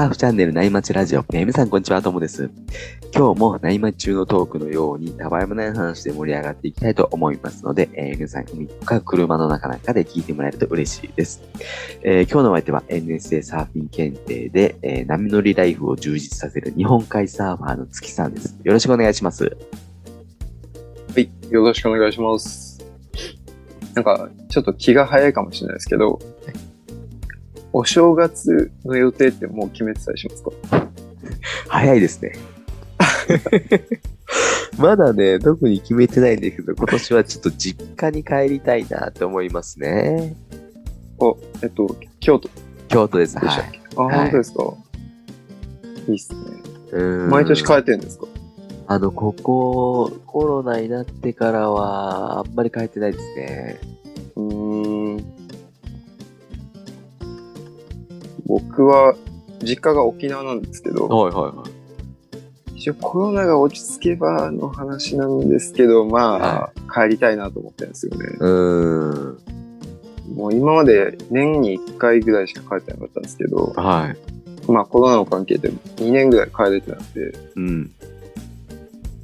サーフチャンネル内町ラジオ。えー皆さんこんにちは、ともです。今日も内町中のトークのように、たわいもない話で盛り上がっていきたいと思いますので、えー皆さん、海とか車の中なんかで聞いてもらえると嬉しいです。えー今日のお相手は NSA サーフィン検定で、えー波乗りライフを充実させる日本海サーファーの月さんです。よろしくお願いします。はい、よろしくお願いします。なんか、ちょっと気が早いかもしれないですけど、お正月の予定ってもう決めてたりしますか？早いですね。まだね、特に決めてないんですけど、今年はちょっと実家に帰りたいなと思いますね。あ、えっと、京都？で京都です。はいあ、はい本当ですか？いいっすね。うん毎年帰ってんですか？あの、ここ、コロナになってからは、あんまり帰ってないですね。僕は、実家が沖縄なんですけど、はいはいはい。一応コロナが落ち着けばの話なんですけど、まあ、帰りたいなと思ってるんですよね。うーん。もう今まで年に1回ぐらいしか帰ってなかったんですけど、はい。まあコロナの関係で2年ぐらい帰れてなくて、うん。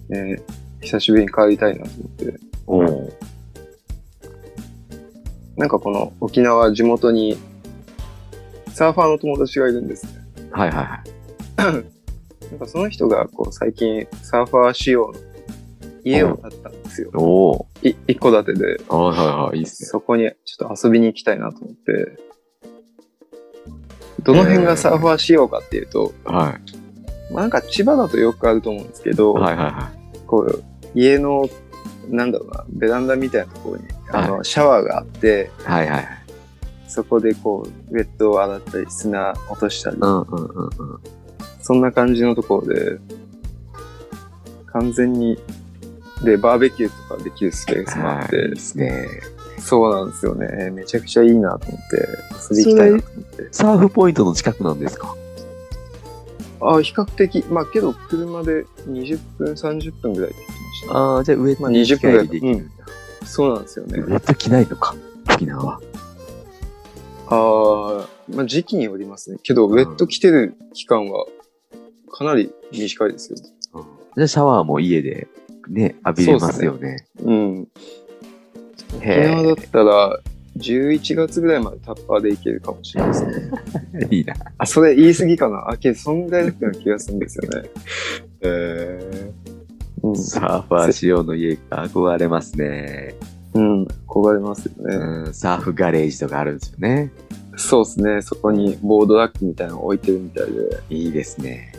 ね、久しぶりに帰りたいなと思って、おうなんかこの沖縄地元にサーファーの友達がいるんですね。はいはいはい。なんかその人がこう最近サーファー仕様の家を建てたんですよ。おお。い一戸建てで、はいはいはい。いいっすね。そこにちょっと遊びに行きたいなと思って、どの辺がサーファー仕様かっていうと、はまあなんか千葉だとよくあると思うんですけど、い。はいはいはこう、家の、なんだろうな、ベランダみたいなところに、あの、シャワーがあって、い。はいはいはい。そこでこう、ウェットを洗ったり、砂落としたり、うんうんうんうん。そんな感じのところで、完全に、で、バーベキューとかできるスペースもあって、はい。いいっすね。そうなんですよね。めちゃくちゃいいなと思って、遊び行きたいなと思って。サーフポイントの近くなんですか？あ比較的、まあけど、車で20分、30分ぐらいで行きました。ああ、じゃあ上まあに20分ぐらいできるんだ。そうなんですよね。上と着ないのか、沖縄は。ああ、まあ時期によりますね。けど、ウェット着てる期間はかなり短いですよ。じゃあシャワーも家でね、浴びれますよね。うん。沖へ縄だったら、11月ぐらいまでタッパーでいけるかもしれないですね。え。いいな。あ、それ言い過ぎかなあ、けど、そんぐらいだったような気がするんですよね。えうん。サーファー仕様の家が憧れますね。うん。憧れますよね。うん、サーフガレージとかあるんですよね。そうですね。そこにボードラックみたいなの置いてるみたいで。いいですね。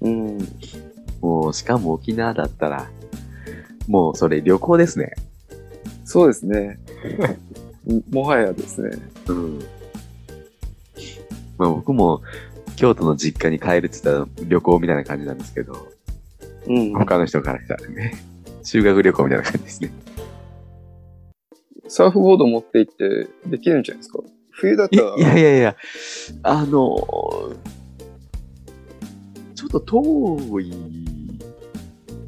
うん。もう、しかも沖縄だったら、もうそれ旅行ですね。そうですね。もはやですね。うん。まあ僕も京都の実家に帰るって言ったら旅行みたいな感じなんですけど、うん。他の人からしたらね、修学旅行みたいな感じですね。サーフボード持って行ってできるんじゃないですか？冬だっいたら。いやいやいや、あの、ちょっと遠い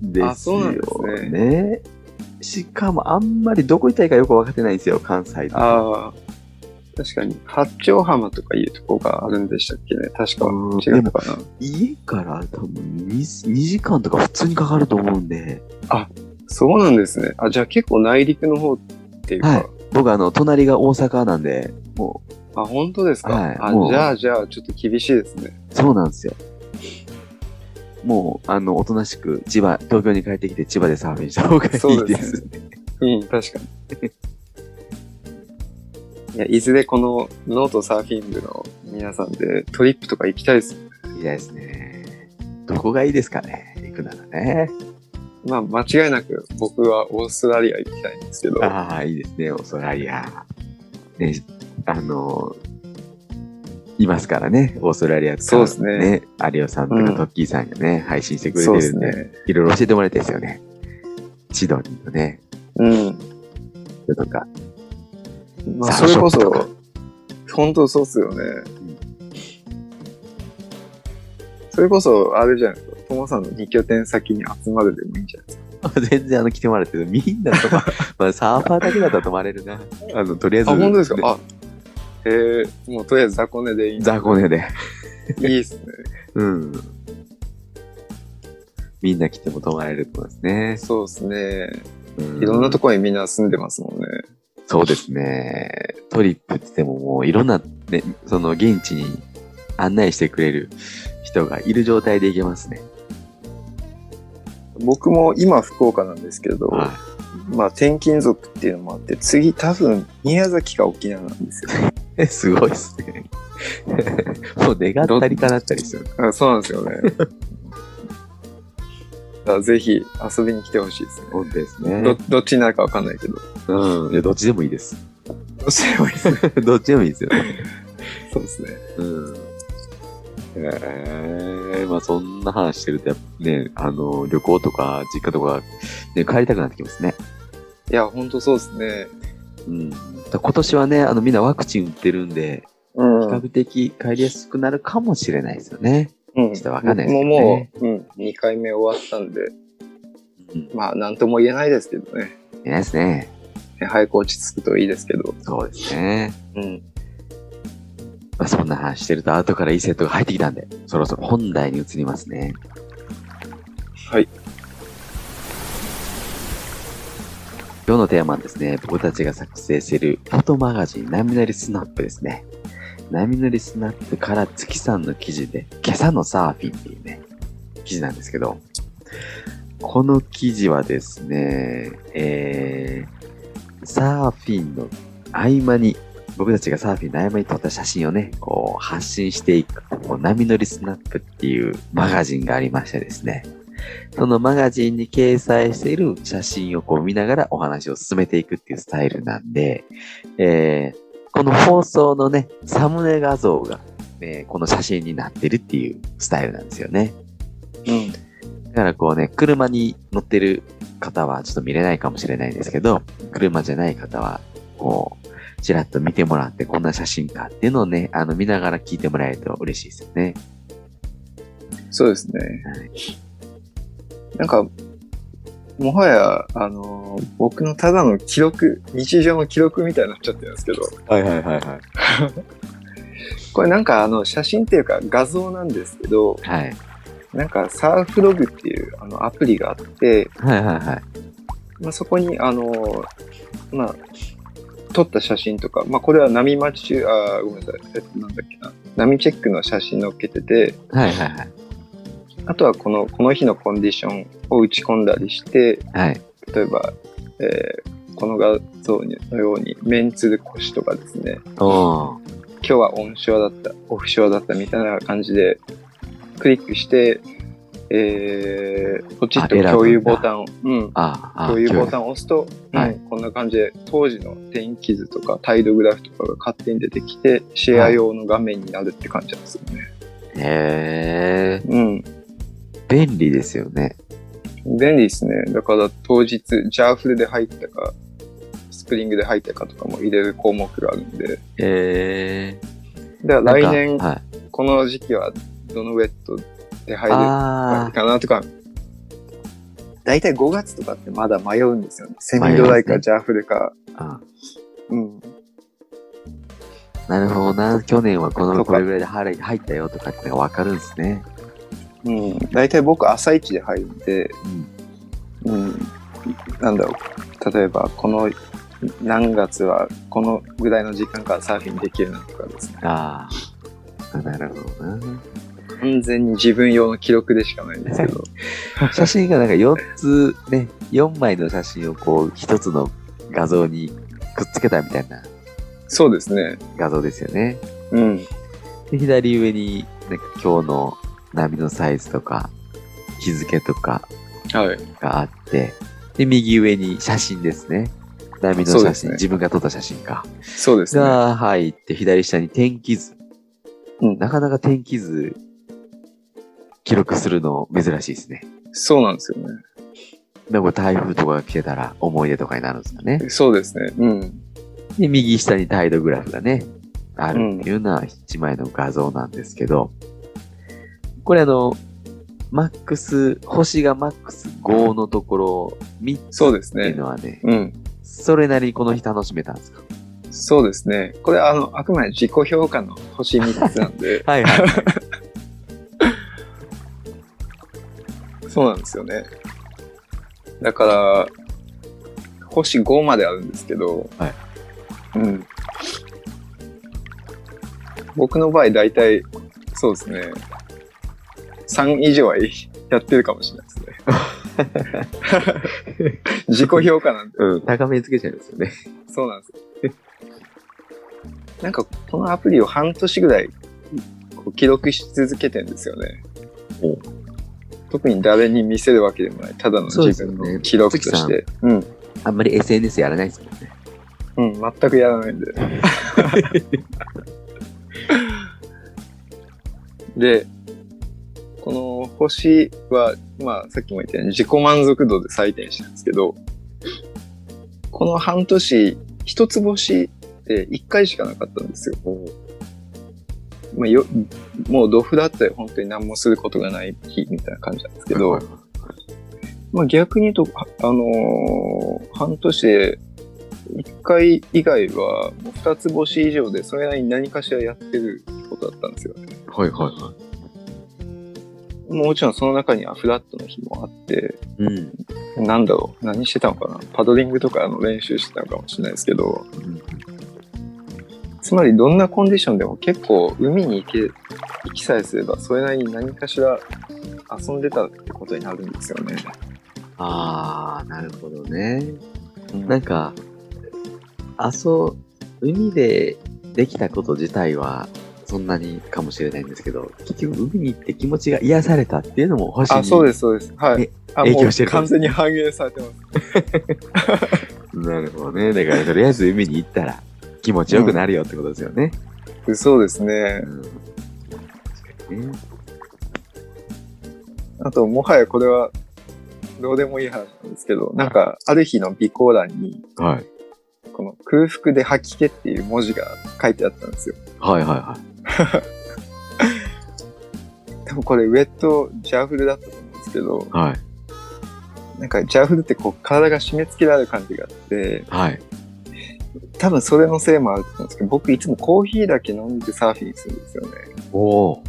ですよですね。しかもあんまりどこ行ったらいいかよくわかってないんですよ、関西で。ああ、確かに、八丁浜とかいうとこがあるんでしたっけね。確かうん違ったかな。家から多分 2, 2時間とか普通にかかると思うんで、そうなんですね。あ、じゃあ結構内陸の方っていうか。はい僕あの、隣が大阪なんで、もあ、本当ですか、はいあ、じゃあ、じゃあ、ちょっと厳しいですね。う、そうなんですよ。もう、あの、おとなしく千葉、東京に帰ってきて千葉でサーフィンした方がいいでですすねうん、確かに。いや、いずれこのノートサーフィン部の皆さんでトリップとか行きたいです。いいですね。どこがいいですかね？行くならね。まあ、間違いなく僕はオーストラリア行きたいんですけど。ああ、いいですね、オーストラリア。ね、あの、いますからね、オーストラリアとかそうですね。有オさんとかうんトッキーさんがね、配信してくれてるんで、すね。いろいろ教えてもらいたいですよね。シドニーのね、うん。とか。まあ、それこそ、本当そうっすよね。それこそ、あれじゃないですか。ともさんの2拠点先に集まるでもいいんじゃない？ですか。全然あの来てもらってるみんなとか、まあ、サーファーだけだったら泊まれるな。あの、とりあえず。あ、本当ですか？あ、えー、もうとりあえず雑魚寝でいい雑魚寝で。いいっすね。うん。みんな来ても泊まれると思いますね。そうですね。うんいろんなところにみんな住んでますもんね。そうですね。トリップって言ってももういろんな、ね、その現地に案内してくれる人がいる状態で行けますね。僕も今福岡なんですけど、はまあ転勤族っていうのもあって、次多分宮崎か沖縄なんですよ。い。すごいですね。もう願ったり叶ったりする。あそうなんですよね。ぜひ遊びに来てほしいですね。本当ですねど。どっちになるかわかんないけど。うん。いやどっちでもいいです。どっちでもいいですね。どっちでもいいですよね。そうですね。うん。ええまあそんな話してるとね、あの、旅行とか実家とか、ね、帰りたくなってきますね。いや、ほんとそうですね。うん。今年はね、あのみんなワクチン打ってるんで、うん比較的帰りやすくなるかもしれないですよね。うんちょっとわかんないですねももう、うん、2回目終わったんで、うん。まあ、なんとも言えないですけどね。いないですね。早く落ち着くといいですけど。そうですね。うん。まあそんな話してると後からいいセットが入ってきたんで、そろそろ本題に移りますね。はい。今日のテーマはですね、僕たちが作成しているフォトマガジン波乗りスナップですね。波乗りスナップから月さんの記事で、今朝のサーフィンっていうね、記事なんですけど、この記事はですね、えー、サーフィンの合間に、僕たちがサーフィンの合間に撮った写真をね、こう発信していく、こう波乗りスナップっていうマガジンがありましてですね、そのマガジンに掲載している写真をこう見ながらお話を進めていくっていうスタイルなんで、えーこの放送のね、サムネ画像が、えーこの写真になってるっていうスタイルなんですよね。うん。だからこうね、車に乗ってる方はちょっと見れないかもしれないんですけど、車じゃない方は、こう、ちらっと見てもらって、こんな写真かっていうのをね、あの、見ながら聞いてもらえると嬉しいですよね。そうですね。はいなんか、もはや、あのー僕のただの記録、日常の記録みたいになっちゃってるんですけど、はいはいはいはい。これなんかあの写真っていうか画像なんですけど、はい。なんかサーフログっていうあのアプリがあって、はいはいはい。まあ、そこにあのーまあ、撮った写真とか、まあこれは波待ち、あーごめんなさい、えっとなんだっけな、波チェックの写真載っけてて、はいはいはい。あとはこの、この日のコンディションを打ち込んだりして、はい。例えば、えーこの画像のように、メンツで腰とかですね、おー。今日はオンショアだった、オフショアだったみたいな感じで、クリックして、えー、ポチッと共有ボタンを、うん、共有ボン。タンを押すと、はいうんこんな感じで、当時の天気図とか、タイドグラフとかが勝手に出てきて、シェア用の画面になるって感じなんですよね。へえ、うん。便利ですよね。便利ですね。だから当日、ジャーフルで入ったか、スプリングで入ったかとかも入れる項目があるんで、へえ。だから来年、はい。この時期はどのウェットで入るあかなとか、だいたい5月とかってまだ迷うんですよね。セミドライかジャーフルか。あ、うん。なるほどな。去年はこの、これぐらいで入入ったよとかってわかるんですね。うん。だいたい僕朝一で入るんで、うん。うん。なんだろう。例えば、この何月はこのぐらいの時間からサーフィンできるなとかですね。ああ。なるほどな。完全に自分用の記録でしかないんですけど。写真がなんか4つね、4枚の写真をこう1つの画像にくっつけたみたいなそうですね。画像ですよね。うん。で左上になんか今日の波のサイズとか日付とかはい。があって、で、右上に写真ですね。波の写真、ね自分が撮った写真か。そうですね。が入って、左下に天気図。うんなかなか天気図記録するの珍しいですね。そうなんですよね。でこれ台風とかが来てたら思い出とかになるんですかね。そうですね。うん。で、右下にタイドグラフがね、あるっていうような一枚の画像なんですけど、これあの、マックス、星がマックス5のところ、3つそうですねっていう。のはね、うん。それなりにこの日楽しめたんですか？そうですね。これあの、あくまで自己評価の星3つなんで、はいはい。そうなんですよね。だから、星5まであるんですけど、はい。うん。僕の場合、だいたい、そうですね。3以上は やってるかもしれないですね。自己評価なんて、うん、高めつけちゃいますよね。そうなんですよ。なんか、このアプリを半年ぐらい記録し続けてるんですよね。お特に誰に見せるわけでもない、ただの自分の記録として。うん。あんまり SNS やらないですもんね。うん、全くやらないんで。で、この星は、まあ、さっきも言ったように自己満足度で採点してるんですけど、この半年、一つ星って一回しかなかったんですよ。まあ、よもうドフだったら本当に何もすることがない日みたいな感じなんですけど、はいまあ逆に言うと、ああのー半年で1回以外はもう2つ星以上でそれなりに何かしらやってることだったんですよね。はいはいはい。もちろんその中にはフラットの日もあって、うん。なんだろう、何してたのかなパドリングとかの練習してたのかもしれないですけど、つまりどんなコンディションでも結構海に行け、行きさえすればそれなりに何かしら遊んでたってことになるんですよね。ああ、なるほどね。うんなんか、あそう、海でできたこと自体はそんなにかもしれないんですけど、結局海に行って気持ちが癒されたっていうのも星にあ、そうです、そうです。はい影響してる完全に反映されてます。なるほどね。だからとりあえず海に行ったら気持ちよくなるよってことですよね。そうですねう。ん。ね。あと、もはやこれは、どうでもいい話なんですけど、なんか、ある日の備考欄に、はい。この空腹で吐き気っていう文字が書いてあったんですよ。はいはいはい。多分これウェットジャーフルだったと思うんですけど、はい。なんかジャーフルってこう体が締め付けられる感じがあって、はい。多分それのせいもあると思うんですけど、僕いつもコーヒーだけ飲んでサーフィンするんですよね。おお。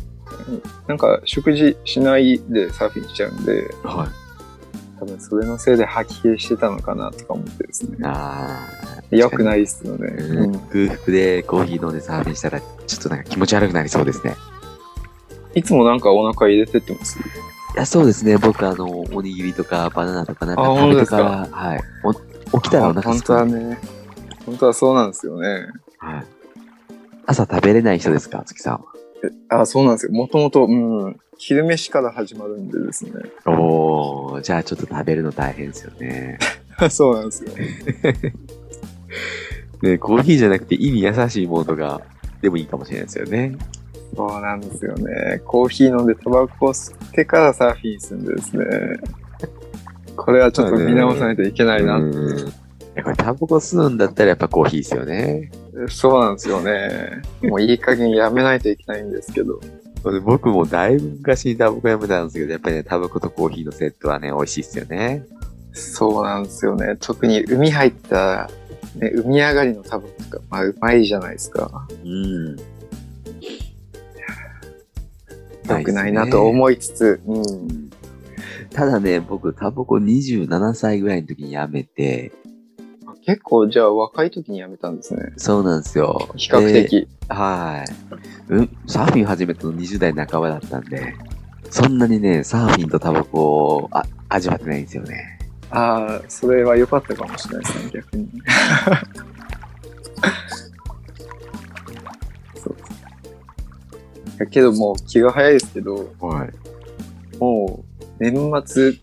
なんか食事しないでサーフィンしちゃうんで、はい。多分それのせいで吐き気してたのかなとか思ってですね。あ良くないっすよね。あ、うん空腹でコーヒー飲んでサーフィンしたら、ちょっとなんか気持ち悪くなりそうですね。いつもなんかお腹入れてってます？いや、そうですね。僕、あの、おにぎりとかバナナとかなんかあ食べてか、本はい。お起きたらお腹本すく。は。当はいね。本当はそうなんですよね。朝食べれない人ですか、月さんあ、そうなんですよ。もともと、うん、昼飯から始まるんでですね。は。おお、じゃあちょっと食べるの大変ですよね。そうなんですよ。ね、コーヒーじゃなくて胃に優しいものとかでもいいかもしれないですよね。そうなんですよね。コーヒー飲んでタバコを吸ってからサーフィンするんでですね。これはちょっと見直さないといけないな。うん。いやこれタバコ吸うんだったらやっぱコーヒーですよね。そうなんですよね。もういい加減やめないといけないんですけど。で僕もだいぶ昔にタバコやめたんですけど、やっぱりね、タバコとコーヒーのセットはね、美味しいですよね。そうなんですよね。特に海入った、ね、海上がりのタバコとか、まあうまいじゃないですか。うん。良くないなと思いつつ、うん。ただね、僕、タバコ27歳ぐらいの時にやめて、結構じゃあ若い時にやめたんですね。そうなんですよ。比較で。的。はい。うん、サーフィン始めたの20代半ばだったんで、そんなにね、サーフィンとタバコをあ味わってないんですよね。ああ、それは良かったかもしれないですね、逆に。そう。だけどもう気が早いですけど、はい。もう年末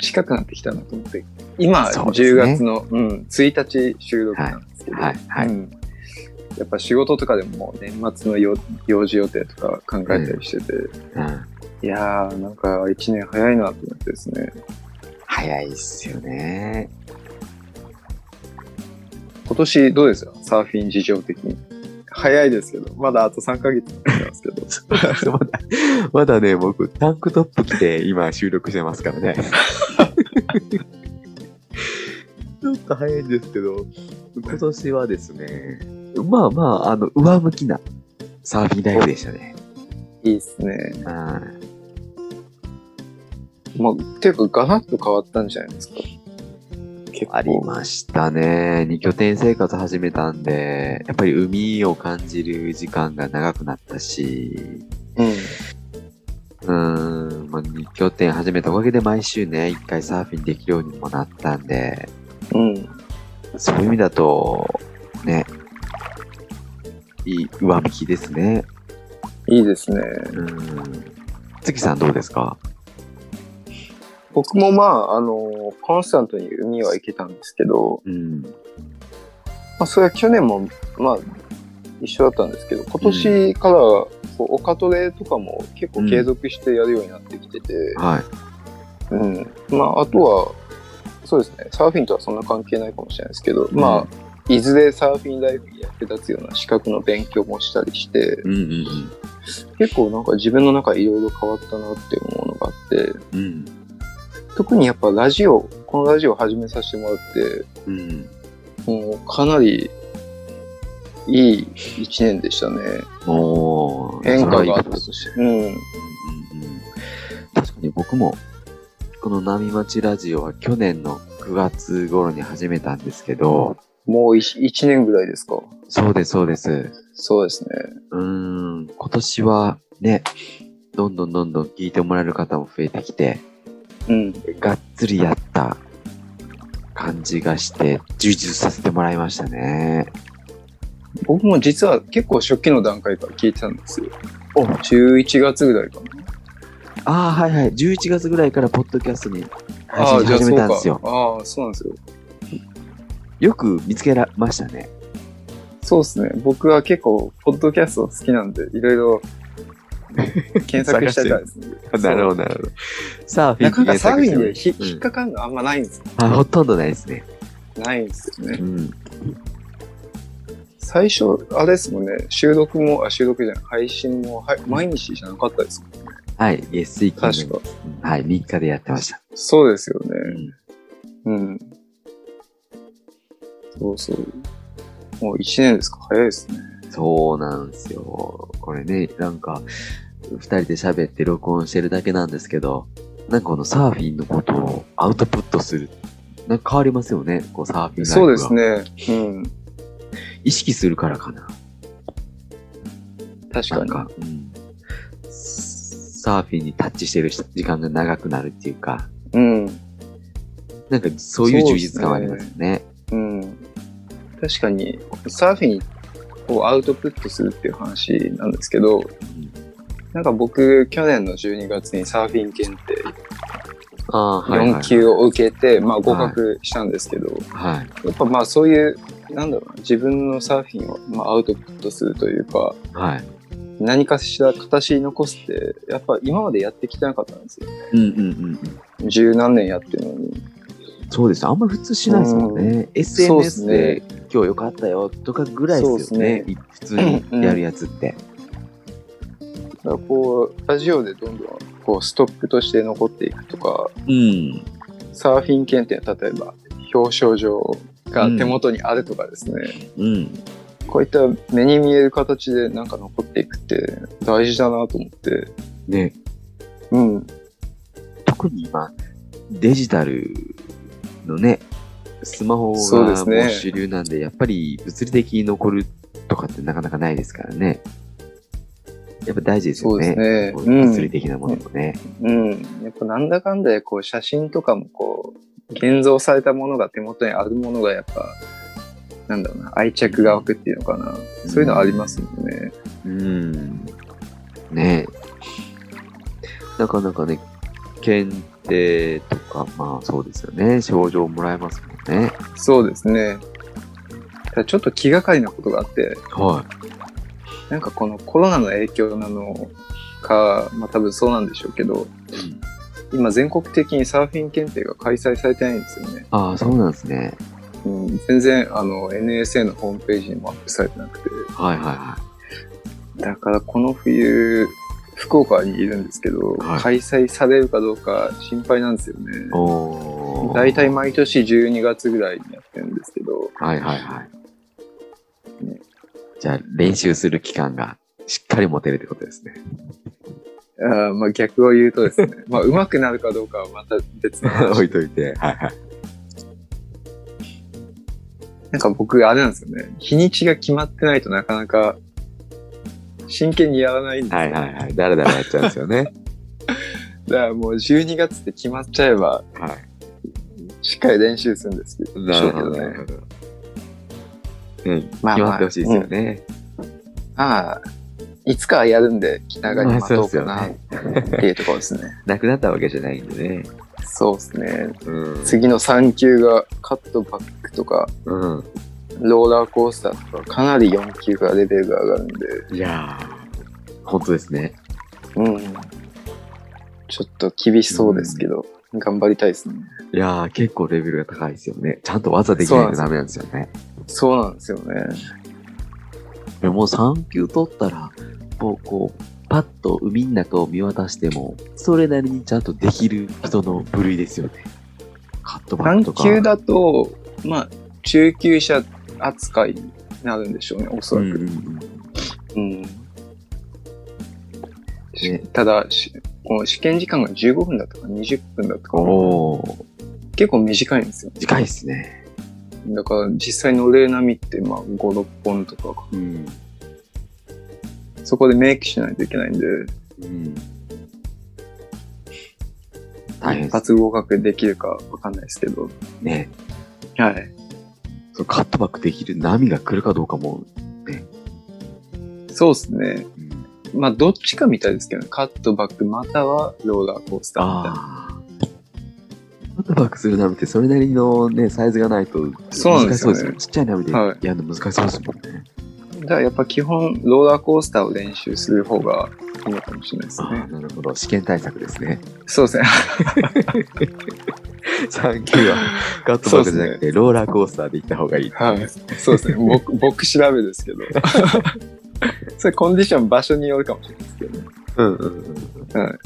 近くなってきたなと思って。今、そうですね10月の、うん、1日収録なんですけど、はいはいうんやっぱ仕事とかでも年末のよ用事予定とか考えたりしてて、うん。いやー、なんか1年早いなと思ってですね。早いっすよね。今年どうですよサーフィン事情的に。早いですけど、まだあと3ヶ月になってますけど。まだ、まだね、僕、タンクトップ着て今収録してますからね。ちょっと早いんですけど、今年はですね、まあまあ、あの、上向きなサーフィンライフでしたね。いいっすね。うんまあ、ていうか、ガラッと変わったんじゃないですか。結構。ありましたね。二拠点生活始めたんで、やっぱり海を感じる時間が長くなったし、うん。うーん、まあ、二拠点始めたおかげで毎週ね、一回サーフィンできるようにもなったんで、うん。そういう意味だと、ね、いい上向きですね。いいですね。うん。月さんどうですか？僕もまあ、あの、コンスタントに海は行けたんですけど、うん。まあ、それは去年も、まあ、一緒だったんですけど、今年から、こう、オカトレとかも結構継続してやるようになってきてて、はい。うん。まあ、あとは、そうですね、サーフィンとはそんな関係ないかもしれないですけど、まあ、いずれサーフィンライフに役立つような資格の勉強もしたりして、うんうん結構なんか自分の中いろいろ変わったなって思うのがあって、うん。うん。特にやっぱラジオ、このラジオを始めさせてもらって、うん。もうかなりいい一年でしたね。変化があったとし。うん。うんうん確かに僕も、この波町ラジオは去年の9月頃に始めたんですけど、もう一一年ぐらいですか？そうです、そうです。そうですね。うーん、今年はね、どんどんどんどん聞いてもらえる方も増えてきて、うん。がっつりやった感じがして、充実させてもらいましたね。僕も実は結構初期の段階から聞いてたんですよ。お11月ぐらいかな。ああ、はいはい。11月ぐらいからポッドキャストに配信始じゃあそうかめたんですよ。。ああ、そうなんですよ。よく見つけられましたね。そうですね。僕は結構、ポッドキャスト好きなんで、いろいろ検索したりですね。なるほど、なるほど。サーフィンなかなかサーフィンで引っかかるのあんまないんですよ。うんあ、ほとんどないですね。ないんですよねう。ん。最初、あれですもんね、収録も、あ、収録じゃない、配信も、はい、毎日じゃなかったですもんね。はい。月水金確か。はい。3日でやってました。そうですようね。ん。うん。そうそう。もう1年ですか？早いですね。そうなんですよ。これね、なんか、二人で喋って録音してるだけなんですけど、なんかこのサーフィンのことをアウトプットする。なんか変わりますよね。こうサーフィンそうです。ね。うん。意識するからかな。確かに。か、うん。サーフィンにタッチしてる時間が長くなるっていうか、うん。なんかそういう充実感はありますよね。うん。確かに、サーフィンをアウトプットするっていう話なんですけど、うんなんか僕、去年の12月にサーフィン検定ああ、はい、はい。4級を受けて、まあ合格したんですけど、はい。やっぱまあそういう、なんだろうな、自分のサーフィンをまあアウトプットするというか、はい。何かしら形に残すって、やっぱ今までやってきてなかったんですよ。うんうんうんうん。十何年やってるのに。そうです。あんまり普通しないですもんね。そうっ SNS すでね今日良かったよとかぐらいですよね。そう普通にやるやつって。だからこう、ラジオでどんどんこうストックとして残っていくとか、うん。サーフィン検定、例えば表彰状が手元にあるとかですね、うん。こういった目に見える形でなんか残っていくって大事だなと思って、ね。うん、特に今、デジタルのね、スマホが主流なんで、やっぱり物理的に残るとかってなかなかないですからね。やっぱ大事ですよね。ね物理的なものもね。うん。やっぱなんだかんだでこう写真とかもこう、現像されたものが手元にあるものがやっぱ、なんだろうな、愛着が湧くっていうのかな。そういうのありますもんね。うん。ねえ。なかなかね、検定とか、まあそうですよね。賞状もらえますもんね。そうですね。ただちょっと気がかりなことがあって、はなんかこのコロナの影響なのか、まあ多分そうなんでしょうけど、い。うん今全国的にサーフィン検定が開催されてないんですよね。ああ、そうなんですね。うん、全然あの NSA のホームページにもアップされてなくて。はいはいはだからこの冬、福岡にいるんですけど、はい開催されるかどうか心配なんですよね大体毎年12月ぐらいにやってるんですけど、はいはいはい。ねじゃあ練習する期間がしっかり持てるってことですね。あーまあ逆を言うとですね、まあ上手くなるかどうかはまた別の話 置いといて。はいはい。なんか僕、あれなんですよね。日にちが決まってないとなかなか真剣にやらないんですよ。はいはいはい。だらだらやっちゃうんですよね。だからもう12月って決まっちゃえば、はしっかり練習するんですけど、い。なるほど、ね。なるほど。うん。まあまあ決まってほしいですよね。ああ、いつかはやるんで、気長に待とうかなまあっていうところですね。なくなったわけじゃないんでね。そうですね。うん。次の3級がカットバックとか、うん。ローラーコースターとか、かなり4級からレベルが上がるんで、いやー、本当ですね。うん。ちょっと厳しそうですけど、頑張りたいですね。いやー、結構レベルが高いですよね。ちゃんと技できないとダメなんですよね。そうなんですよね。でももう3級取ったら、もうこう、パッと海の中を見渡しても、それなりにちゃんとできる人の部類ですよね。カットバックと3か。級だと、まあ、中級者扱いになるんでしょうね、おそらく。うんうんねただし、この試験時間が15分だったか20分だったか結構短いんですよ。近いっすね。だから実際乗れる波ってまあ5、6本とか、うん。そこでメイクしないといけないんで、うん。大変です一発合格できるかわかんないですけど。ね。はい。そのカットバックできる波が来るかどうかも、そうですね。うん、まあどっちかみたいですけどね。カットバックまたはローラーコースターみたいな。ああ。カットバックする波ってそれなりのね、サイズがないとそうなん難ですよねしそうですよね。ちっちゃい波ではいやるの難しそうですもんね。だからやっぱ基本ローラーコースターを練習する方がいいのかもしれないですああ、ね。なるほど。試験対策ですね。そうですね。3級はカットバックじゃなくて、ローラーコースターで行った方がいい。はい。そうですね。僕、僕調べですけど。それコンディション場所によるかもしれないですけどね。うんうんうん。はい。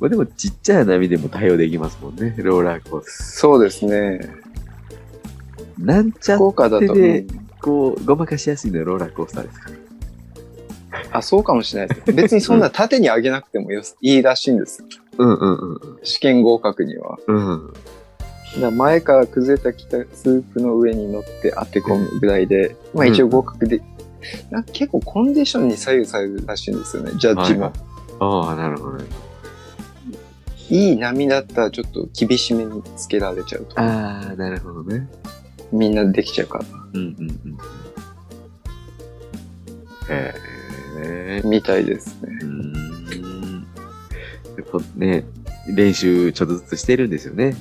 まあでもちっちゃい波でも対応できますもんね、ローラーコースそうですね。ター。なんちゃ福岡だと、でうんこう、ごまかしやすいのはローラーコースターですか？ね。あ、そうかもしれないです。別にそんな縦に上げなくてもよすいいらしいんですよ。うんうんうん試験合格には。うん。うん。だ前から崩れたきたスープの上に乗って当て込むぐらいで、まあ一応合格で、なんか結構コンディションに左右されるらしいんですよね、ジャッジも。はいああ、なるほどね。いい波だったらちょっと厳しめにつけられちゃうと。ああ、なるほどね。みんなできちゃうから。うんうんうん。へえ。みたいですね。うーん。やっぱね、練習ちょっとずつしてるんですよね。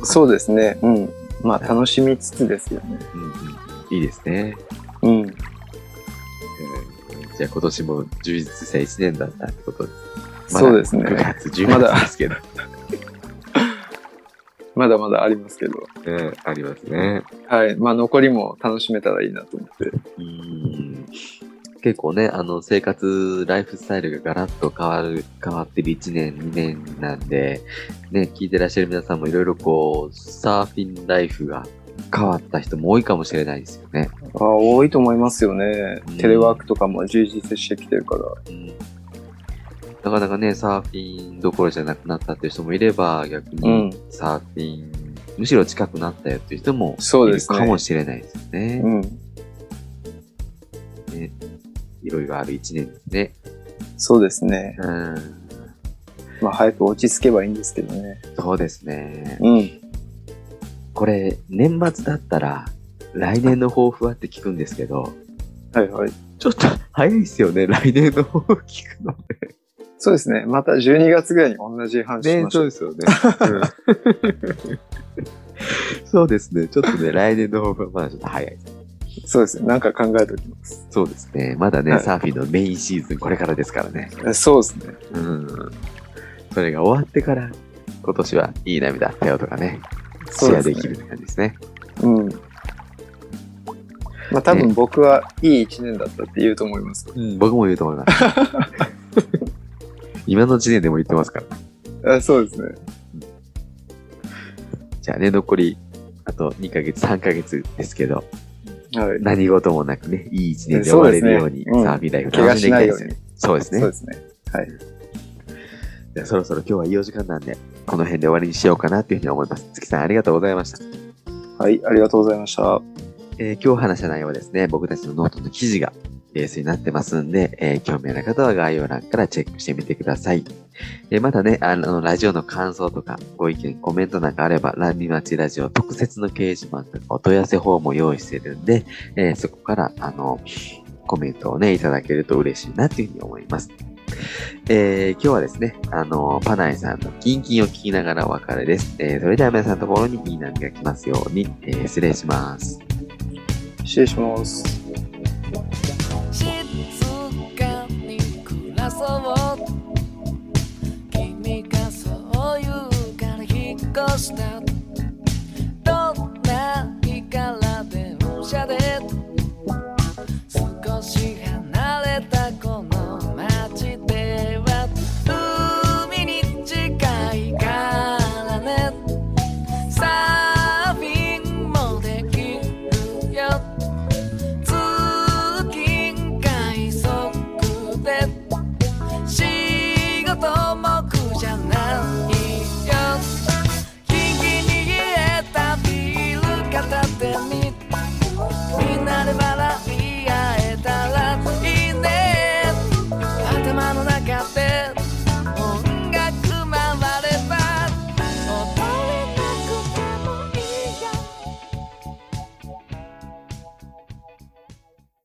う。そうですね。うん。まあ楽しみつつですよね。うんうん。いいですね。うん。えーじゃあ今年も充実した1年だったってことそうですね9月、10まだ月ですけど。ま だまだありますけど。うん、ありますね。はい。まあ残りも楽しめたらいいなと思って。うん結構ね、あの、生活、ライフスタイルがガラッと変わる、変わってる1年、2年なんで、ね、聞いてらっしゃる皆さんもいろいろこう、サーフィンライフが変わった人も多いかもしれないですよね。あ多いと思いますよねうん。テレワークとかも充実してきてるから。うんなかなかね、サーフィンどころじゃなくなったっていう人もいれば、逆うにん。サーフィン、むしろ近くなったよっていう人もいるかもしれないですよね。うん。ねいろいろある一年ですね。そうですね。うん。まあ早く落ち着けばいいんですけどね。そうですね。うん。これ、年末だったら、来年の抱負はって聞くんですけど、はいはい。ちょっと早いですよね、来年の抱負聞くのそうですね。また12月ぐらいに同じ話しね。ましょう。ですよね。そうですね。ちょっとね、来年の抱負はまだちょっと早い。そうですね。なんか考えておきます。そうですね。まだね、はいサーフィンのメインシーズンこれからですからね。えそうですね。うん。それが終わってから、今年はいい波だったよとかね、シェアそうできるって感じですね。うん。まあ多分僕はいい一年だったって言うと思います。うん、僕も言うと思います。今の時点でも言ってますから。あそうですね。じゃあね、残り、あと2ヶ月、3ヶ月ですけど、はい。何事もなくね、いい一年で終われるように、サーフィンライフ楽しんでいきたいですよしないように。そうですね。そうですね。はい。じゃあそろそろ今日はいいお時間なんで、この辺で終わりにしようかなというふうに思います。月さんありがとうございました。はい、ありがとうございました。えー今日話した内容はですね、僕たちのノートの記事がベースになってますんで、えー興味ある方は概要欄からチェックしてみてください。えーまたね、あの、ラジオの感想とか、ご意見、コメントなんかあれば、ランニマチラジオ特設の掲示板とかお問い合わせフォームを用意してるんで、えーそこから、あの、コメントをね、いただけると嬉しいなっていうふうに思います。えー今日はですね、あの、パナイさんのキンキンを聞きながらお別れです。えーそれでは皆さんのところにいい波が来ますように、えー失礼します。失礼します。かそう君がそう言うから引っ越した